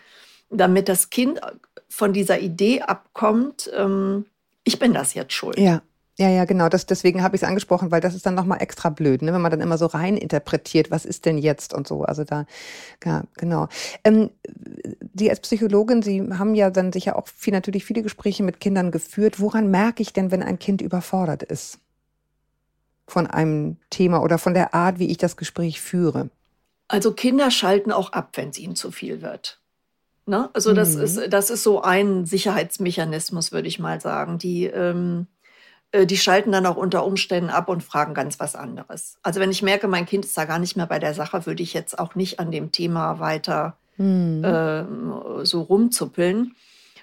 damit das Kind von dieser Idee abkommt, ähm, ich bin das jetzt schuld.
Ja. Ja, ja, genau. Das, deswegen habe ich es angesprochen, weil das ist dann nochmal extra blöd, ne? wenn man dann immer so rein interpretiert, was ist denn jetzt und so. Also da, ja, genau. Ähm, Sie als Psychologin, Sie haben ja dann sicher auch viel, natürlich viele Gespräche mit Kindern geführt. Woran merke ich denn, wenn ein Kind überfordert ist? Von einem Thema oder von der Art, wie ich das Gespräch führe?
Also Kinder schalten auch ab, wenn es ihnen zu viel wird. Ne? Also das,
Mhm.
ist, das ist so ein Sicherheitsmechanismus, würde ich mal sagen. Die, ähm, äh, die schalten dann auch unter Umständen ab und fragen ganz was anderes. Also wenn ich merke, mein Kind ist da gar nicht mehr bei der Sache, würde ich jetzt auch nicht an dem Thema weiter
Mhm.
ähm, so rumzuppeln.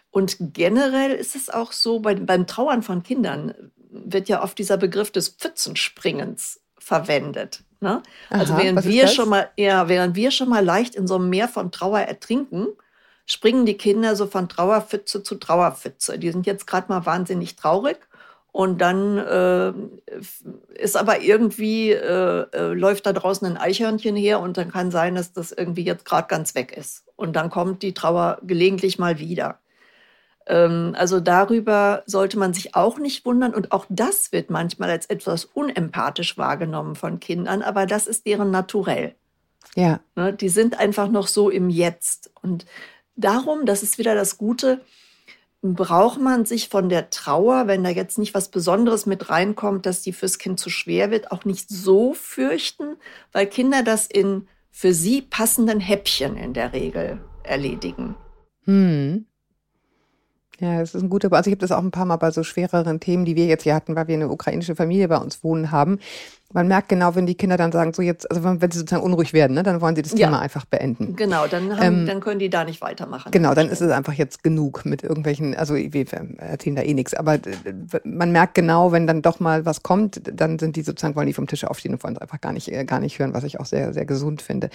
Und generell ist es auch so, bei, beim Trauern von Kindern wird ja oft dieser Begriff des Pfützenspringens verwendet. Ne? Also
Aha,
während wir
das?
schon mal, ja, während wir schon mal leicht in so einem Meer von Trauer ertrinken, springen die Kinder so von Trauerpfütze zu Trauerpfütze. Die sind jetzt gerade mal wahnsinnig traurig. Und dann äh, ist aber irgendwie, äh, äh, läuft da draußen ein Eichhörnchen her und dann kann sein, dass das irgendwie jetzt gerade ganz weg ist. Und dann kommt die Trauer gelegentlich mal wieder. Ähm, also darüber sollte man sich auch nicht wundern. Und auch das wird manchmal als etwas unempathisch wahrgenommen von Kindern, aber das ist deren Naturell.
Ja.
Ne? Die sind einfach noch so im Jetzt. Und darum, das ist wieder das Gute, braucht man sich von der Trauer, wenn da jetzt nicht was Besonderes mit reinkommt, dass die fürs Kind zu schwer wird, auch nicht so fürchten, weil Kinder das in für sie passenden Häppchen in der Regel erledigen.
Hm. Ja, das ist ein guter, also ich habe das auch ein paar Mal bei so schwereren Themen, die wir jetzt hier hatten, weil wir eine ukrainische Familie bei uns wohnen haben, man merkt genau, wenn die Kinder dann sagen, so jetzt, also wenn sie sozusagen unruhig werden, ne, dann wollen sie das ja. Thema einfach beenden.
Genau, dann, haben, ähm, dann können die da nicht weitermachen.
Genau, dann ist es einfach jetzt genug mit irgendwelchen, also wir erzählen da eh nichts, aber man merkt genau, wenn dann doch mal was kommt, dann sind die sozusagen, wollen die vom Tisch aufstehen und wollen es einfach gar nicht, äh, gar nicht hören, was ich auch sehr, sehr gesund finde.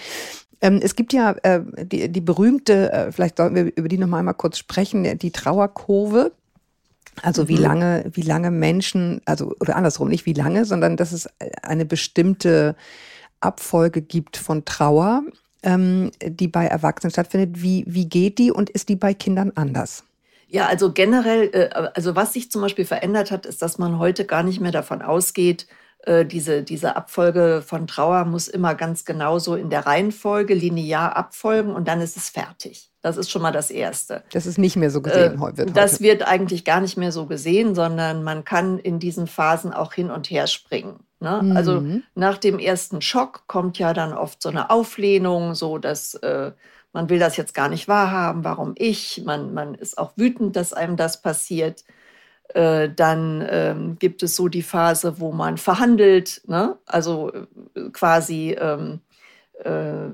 Ähm, es gibt ja äh, die, die berühmte, äh, vielleicht sollten wir über die noch mal kurz sprechen, die Trauerkurve. Also wie mhm. lange, wie lange Menschen, also oder andersrum, nicht wie lange, sondern dass es eine bestimmte Abfolge gibt von Trauer, ähm, die bei Erwachsenen stattfindet. Wie, wie geht die und ist die bei Kindern anders?
Ja, also generell, äh, also was sich zum Beispiel verändert hat, ist, dass man heute gar nicht mehr davon ausgeht, äh, diese, diese Abfolge von Trauer muss immer ganz genauso in der Reihenfolge linear abfolgen und dann ist es fertig. Das ist schon mal das Erste.
Das ist nicht mehr so gesehen
äh, wird. Das heute. wird eigentlich gar nicht mehr so gesehen, sondern man kann in diesen Phasen auch hin und her springen. Ne? Mhm. Also nach dem ersten Schock kommt ja dann oft so eine Auflehnung, so dass äh, man will das jetzt gar nicht wahrhaben, warum ich. Man, man ist auch wütend, dass einem das passiert. Äh, dann ähm, gibt es so die Phase, wo man verhandelt, ne? also äh, quasi, ähm, äh,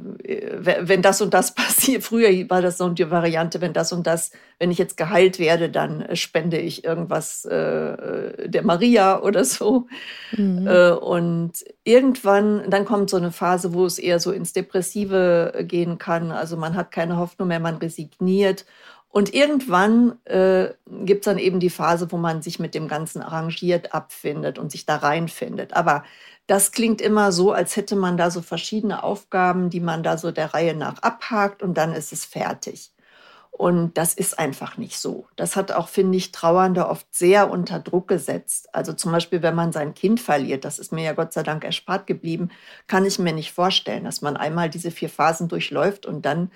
wenn das und das passiert. Früher war das so die Variante, wenn das und das, wenn ich jetzt geheilt werde, dann spende ich irgendwas äh, der Maria oder so. Mhm. Äh, und irgendwann, dann kommt so eine Phase, wo es eher so ins Depressive gehen kann. Also man hat keine Hoffnung mehr, man resigniert. Und irgendwann äh, gibt es dann eben die Phase, wo man sich mit dem Ganzen arrangiert, abfindet und sich da reinfindet. Aber das klingt immer so, als hätte man da so verschiedene Aufgaben, die man da so der Reihe nach abhakt und dann ist es fertig. Und das ist einfach nicht so. Das hat auch, finde ich, Trauernde oft sehr unter Druck gesetzt. Also zum Beispiel, wenn man sein Kind verliert, das ist mir ja Gott sei Dank erspart geblieben, kann ich mir nicht vorstellen, dass man einmal diese vier Phasen durchläuft und dann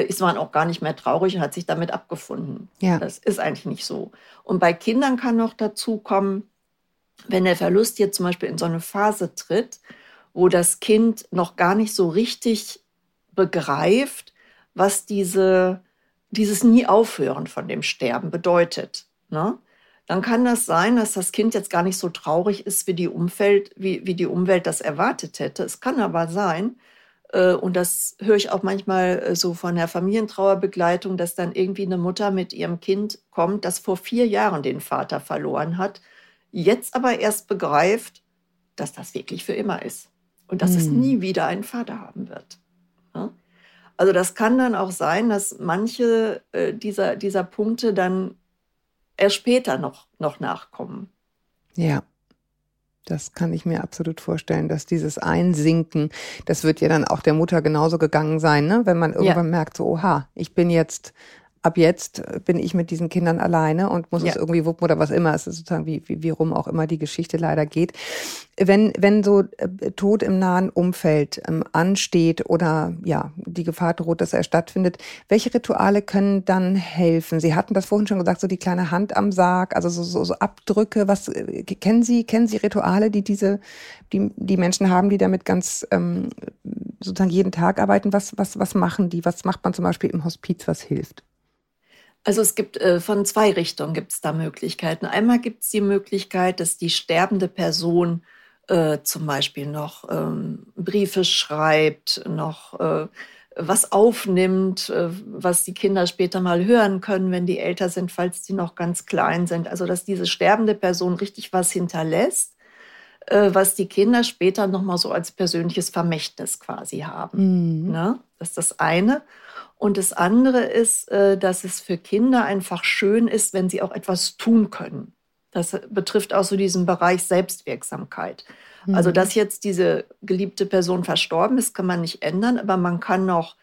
ist man auch gar nicht mehr traurig und hat sich damit abgefunden. Ja. Das ist eigentlich nicht so. Und bei Kindern kann noch dazu kommen, wenn der Verlust jetzt zum Beispiel in so eine Phase tritt, wo das Kind noch gar nicht so richtig begreift, was diese, dieses nie aufhören von dem Sterben bedeutet. Ne? Dann kann das sein, dass das Kind jetzt gar nicht so traurig ist, wie die, Umfeld, wie, wie die Umwelt das erwartet hätte. Es kann aber sein, äh, und das höre ich auch manchmal äh, so von der Familientrauerbegleitung, dass dann irgendwie eine Mutter mit ihrem Kind kommt, das vor vier Jahren den Vater verloren hat, jetzt aber erst begreift, dass das wirklich für immer ist und dass mhm. es hm. nie wieder einen Vater haben wird. Also das kann dann auch sein, dass manche äh, dieser, dieser Punkte dann erst später noch, noch nachkommen.
Ja. Das kann ich mir absolut vorstellen, dass dieses Einsinken, das wird ja dann auch der Mutter genauso gegangen sein, ne? wenn man irgendwann ja. merkt, so, oha, ich bin jetzt ab jetzt bin ich mit diesen Kindern alleine und muss ja. es irgendwie wuppen oder was immer. Es ist sozusagen, wie, wie, wie rum auch immer die Geschichte leider geht. Wenn, wenn so äh, Tod im nahen Umfeld ähm, ansteht oder ja, die Gefahr droht, dass er stattfindet, welche Rituale können dann helfen? Sie hatten das vorhin schon gesagt, so die kleine Hand am Sarg, also so, so, so Abdrücke. Was äh, kennen Sie, kennen Sie Rituale, die diese, die, die Menschen haben, die damit ganz ähm, sozusagen jeden Tag arbeiten? Was, was, was machen die? Was macht man zum Beispiel im Hospiz, was hilft?
Also es gibt äh, von zwei Richtungen gibt es da Möglichkeiten. Einmal gibt es die Möglichkeit, dass die sterbende Person äh, zum Beispiel noch ähm, Briefe schreibt, noch äh, was aufnimmt, äh, was die Kinder später mal hören können, wenn die älter sind, falls die noch ganz klein sind. Also dass diese sterbende Person richtig was hinterlässt, was die Kinder später noch mal so als persönliches Vermächtnis quasi haben. Mhm. Ne? Das ist das eine. Und das andere ist, äh, dass es für Kinder einfach schön ist, wenn sie auch etwas tun können. Das betrifft auch so diesen Bereich Selbstwirksamkeit. Also, mhm. Also, dass jetzt diese geliebte Person verstorben ist, kann man nicht ändern, aber man kann noch,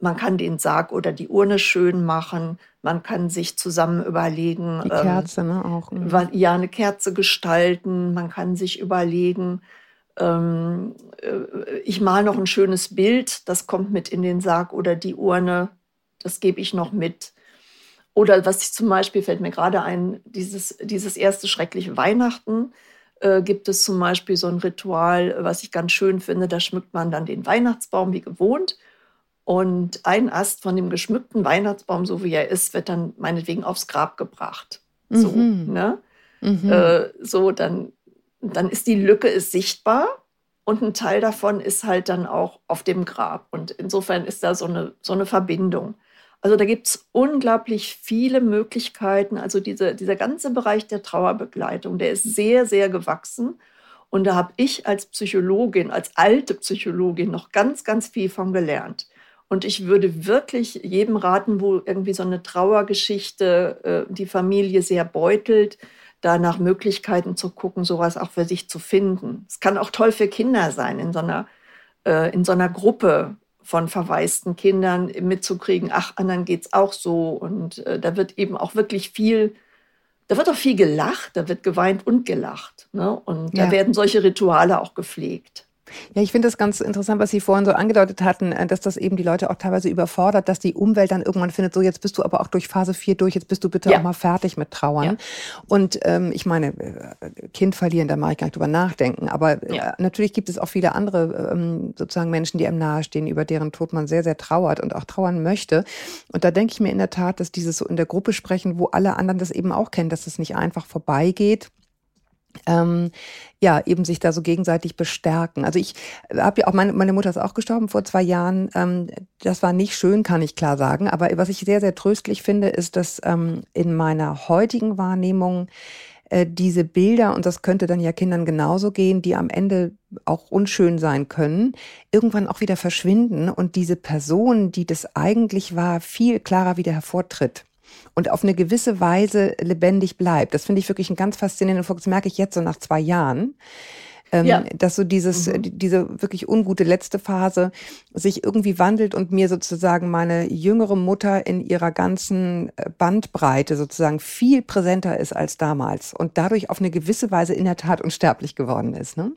man kann den Sarg oder die Urne schön machen. Man kann sich zusammen überlegen.
Die Kerze, ähm, ne, auch.
Mhm. Ja, eine Kerze gestalten. Man kann sich überlegen, ähm, äh, ich mal noch ein schönes Bild, das kommt mit in den Sarg oder die Urne. Das gebe ich noch mit. Oder was ich zum Beispiel, fällt mir gerade ein, dieses, dieses erste schreckliche Weihnachten äh, gibt es zum Beispiel so ein Ritual, was ich ganz schön finde. Da schmückt man dann den Weihnachtsbaum wie gewohnt. Und ein Ast von dem geschmückten Weihnachtsbaum, so wie er ist, wird dann meinetwegen aufs Grab gebracht. So, mhm. ne? Mhm. Äh, so, dann, dann ist die Lücke ist sichtbar und ein Teil davon ist halt dann auch auf dem Grab. Und insofern ist da so eine, so eine Verbindung. Also da gibt es unglaublich viele Möglichkeiten. Also diese, dieser ganze Bereich der Trauerbegleitung, der ist sehr, sehr gewachsen. Und da habe ich als Psychologin, als alte Psychologin noch ganz, ganz viel von gelernt. Und ich würde wirklich jedem raten, wo irgendwie so eine Trauergeschichte äh, die Familie sehr beutelt, da nach Möglichkeiten zu gucken, sowas auch für sich zu finden. Es kann auch toll für Kinder sein, in so einer, äh, in so einer Gruppe von verwaisten Kindern mitzukriegen, ach, anderen geht es auch so. Und äh, da wird eben auch wirklich viel, da wird auch viel gelacht, da wird geweint und gelacht. Ne? Und ja. da werden solche Rituale auch gepflegt.
Ja, ich finde das ganz interessant, was Sie vorhin so angedeutet hatten, äh, dass das eben die Leute auch teilweise überfordert, dass die Umwelt dann irgendwann findet, so jetzt bist du aber auch durch Phase 4 durch, jetzt bist du bitte ja. auch mal fertig mit Trauern. Ja. Und ähm, ich meine, äh, Kind verlieren, da mache ich gar nicht drüber nachdenken. Aber äh, ja. natürlich gibt es auch viele andere ähm, sozusagen Menschen, die einem nahestehen, über deren Tod man sehr, sehr trauert und auch trauern möchte. Und da denke ich mir in der Tat, dass dieses so in der Gruppe sprechen, wo alle anderen das eben auch kennen, dass es das nicht einfach vorbeigeht ähm, ja, eben sich da so gegenseitig bestärken. Also ich habe ja auch, meine, meine Mutter ist auch gestorben vor zwei Jahren. Ähm, das war nicht schön, kann ich klar sagen. Aber was ich sehr, sehr tröstlich finde, ist, dass ähm, in meiner heutigen Wahrnehmung äh, diese Bilder, und das könnte dann ja Kindern genauso gehen, die am Ende auch unschön sein können, irgendwann auch wieder verschwinden und diese Person, die das eigentlich war, viel klarer wieder hervortritt und auf eine gewisse Weise lebendig bleibt. Das finde ich wirklich ein ganz faszinierenden Fokus. Das merke ich jetzt so nach zwei Jahren. Ähm, ja. dass so dieses, mhm. diese wirklich ungute letzte Phase sich irgendwie wandelt und mir sozusagen meine jüngere Mutter in ihrer ganzen äh, Bandbreite sozusagen viel präsenter ist als damals und dadurch auf eine gewisse Weise in der Tat unsterblich geworden ist. Ne?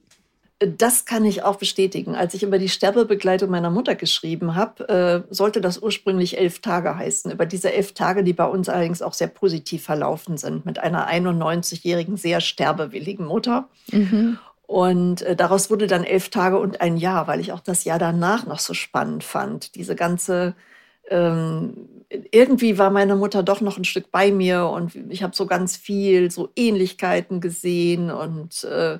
Das kann ich auch bestätigen. Als ich über die Sterbebegleitung meiner Mutter geschrieben habe, äh, sollte das ursprünglich elf Tage heißen. Über diese elf Tage, die bei uns allerdings auch sehr positiv verlaufen sind, mit einer 91-jährigen, sehr sterbewilligen Mutter. Mhm. Und äh, daraus wurde dann elf Tage und ein Jahr, weil ich auch das Jahr danach noch so spannend fand. Diese ganze, ähm, irgendwie war meine Mutter doch noch ein Stück bei mir und ich habe so ganz viel so Ähnlichkeiten gesehen und äh,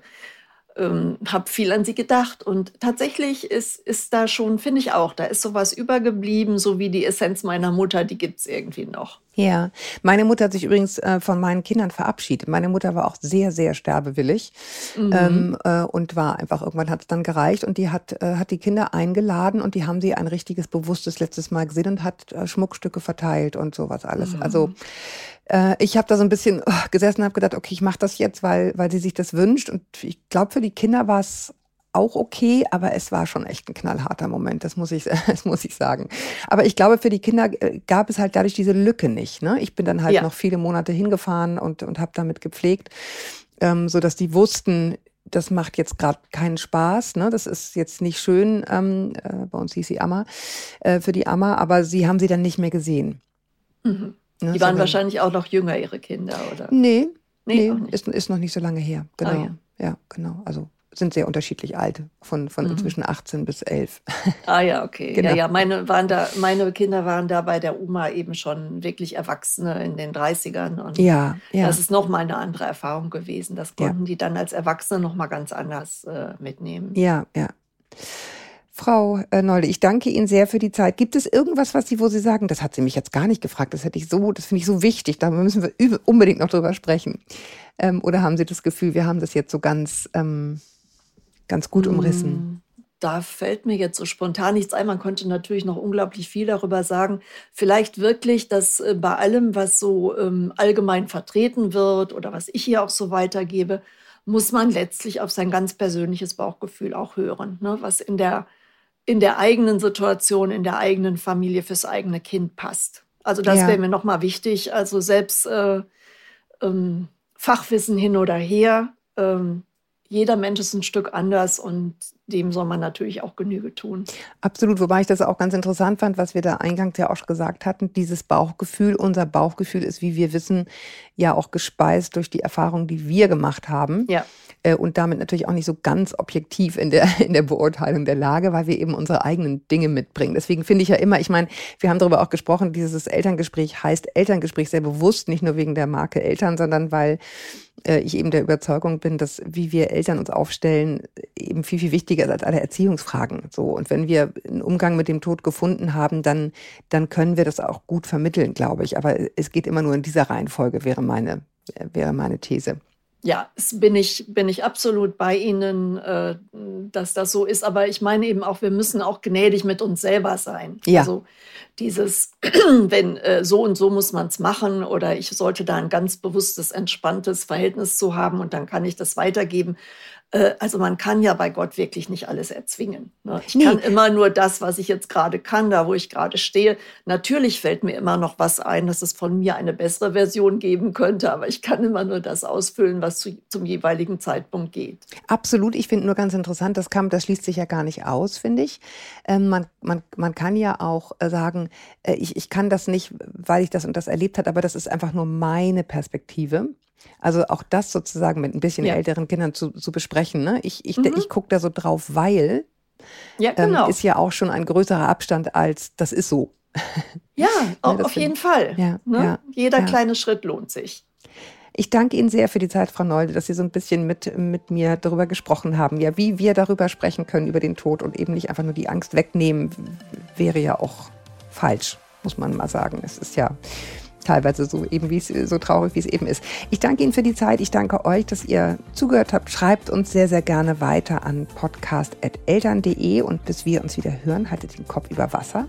ähm, habe viel an sie gedacht. Und tatsächlich ist, ist da schon, finde ich auch, da ist sowas übergeblieben, so wie die Essenz meiner Mutter, die gibt es irgendwie noch.
Ja, meine Mutter hat sich übrigens äh, von meinen Kindern verabschiedet. Meine Mutter war auch sehr, sehr sterbewillig mhm. ähm, äh, und war einfach, irgendwann hat es dann gereicht und die hat, äh, hat die Kinder eingeladen und die haben sie ein richtiges, bewusstes letztes Mal gesehen und hat äh, Schmuckstücke verteilt und sowas alles. Mhm. Also äh, ich habe da so ein bisschen oh, gesessen und habe gedacht, okay, ich mache das jetzt, weil, weil sie sich das wünscht. Und ich glaube, für die Kinder war es auch okay, aber es war schon echt ein knallharter Moment, das muss ich, das muss ich sagen. Aber ich glaube, für die Kinder äh, gab es halt dadurch diese Lücke nicht. Ne? Ich bin dann halt ja. noch viele Monate hingefahren und, und habe damit gepflegt, ähm, so dass die wussten, das macht jetzt gerade keinen Spaß. Ne? Das ist jetzt nicht schön. Ähm, äh, bei uns hieß sie Amma, äh, für die Amma, aber sie haben sie dann nicht mehr gesehen.
Mhm. Ne, die waren so wahrscheinlich auch noch jünger, ihre Kinder, oder?
Nee, nee, nee ist, ist noch nicht so lange her. Genau. Ah, ja. ja. genau. Also sind sehr unterschiedlich alt, von, von mhm. zwischen 18 bis 11.
Ah ja, okay. Genau. Ja, ja, meine, waren da, meine Kinder waren da bei der Oma eben schon wirklich Erwachsene in den 30ern. Und ja, ja. das ist nochmal eine andere Erfahrung gewesen. Das konnten ja. die dann als Erwachsene nochmal ganz anders äh, mitnehmen.
Ja, ja. Frau äh, Nolde, ich danke Ihnen sehr für die Zeit. Gibt es irgendwas, was Sie, wo Sie sagen, das hat sie mich jetzt gar nicht gefragt, das hätte ich so, das finde ich so wichtig, da müssen wir unbedingt noch drüber sprechen. Ähm, oder haben Sie das Gefühl, wir haben das jetzt so ganz, ähm, ganz gut umrissen? Mm,
da fällt mir jetzt so spontan nichts ein. Man könnte natürlich noch unglaublich viel darüber sagen. Vielleicht wirklich, dass äh, bei allem, was so ähm, allgemein vertreten wird oder was ich hier auch so weitergebe, muss man letztlich auf sein ganz persönliches Bauchgefühl auch hören, ne? was in der in der eigenen Situation, in der eigenen Familie fürs eigene Kind passt. Also das ja. wäre mir nochmal wichtig. Also selbst äh, ähm, Fachwissen hin oder her, ähm, jeder Mensch ist ein Stück anders und dem soll man natürlich auch Genüge tun.
Absolut, wobei ich das auch ganz interessant fand, was wir da eingangs ja auch gesagt hatten, dieses Bauchgefühl, unser Bauchgefühl ist, wie wir wissen, ja auch gespeist durch die Erfahrungen, die wir gemacht haben.
Ja.
Äh, und damit natürlich auch nicht so ganz objektiv in der, in der Beurteilung der Lage, weil wir eben unsere eigenen Dinge mitbringen. Deswegen finde ich ja immer, ich meine, wir haben darüber auch gesprochen, dieses Elterngespräch heißt Elterngespräch sehr bewusst, nicht nur wegen der Marke Eltern, sondern weil äh, ich eben der Überzeugung bin, dass wie wir Eltern uns aufstellen, eben viel, viel wichtiger ist als alle Erziehungsfragen. So. Und wenn wir einen Umgang mit dem Tod gefunden haben, dann, dann können wir das auch gut vermitteln, glaube ich. Aber es geht immer nur in dieser Reihenfolge, wäre meine, wäre meine These
ja, bin ich, bin ich absolut bei Ihnen, äh, dass das so ist. Aber ich meine eben auch, wir müssen auch gnädig mit uns selber sein.
Ja.
Also dieses, wenn äh, so und so muss man es machen oder ich sollte da ein ganz bewusstes, entspanntes Verhältnis zu haben und dann kann ich das weitergeben. Äh, also man kann ja bei Gott wirklich nicht alles erzwingen. Ne? Ich nee. kann immer nur das, was ich jetzt gerade kann, da wo ich gerade stehe. Natürlich fällt mir immer noch was ein, dass es von mir eine bessere Version geben könnte, aber ich kann immer nur das ausfüllen, was zu, zum jeweiligen Zeitpunkt geht.
Absolut. Ich finde nur ganz interessant, das, kam, das schließt sich ja gar nicht aus, finde ich. Ähm, man, man, man kann ja auch äh, sagen, äh, ich, ich kann das nicht, weil ich das und das erlebt habe, aber das ist einfach nur meine Perspektive. Also auch das sozusagen mit ein bisschen ja. älteren Kindern zu, zu besprechen. Ne? Ich, ich, mhm. ich gucke da so drauf, weil
ja, genau.
ähm, ist ja auch schon ein größerer Abstand als das ist so.
Ja, ja auf jeden Fall.
Ja,
ne? Jeder kleine Schritt lohnt sich.
Ich danke Ihnen sehr für die Zeit, Frau Nolde, dass Sie so ein bisschen mit, mit mir darüber gesprochen haben. Ja, wie wir darüber sprechen können, über den Tod und eben nicht einfach nur die Angst wegnehmen, wäre ja auch falsch, muss man mal sagen. Es ist ja teilweise so eben wie es so traurig wie es eben ist. Ich danke Ihnen für die Zeit. Ich danke euch, dass ihr zugehört habt. Schreibt uns sehr sehr gerne weiter an podcast@eltern.de und bis wir uns wieder hören, haltet den Kopf über Wasser.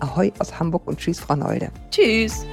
Ahoi aus Hamburg und tschüss Frau Nolde.
Tschüss.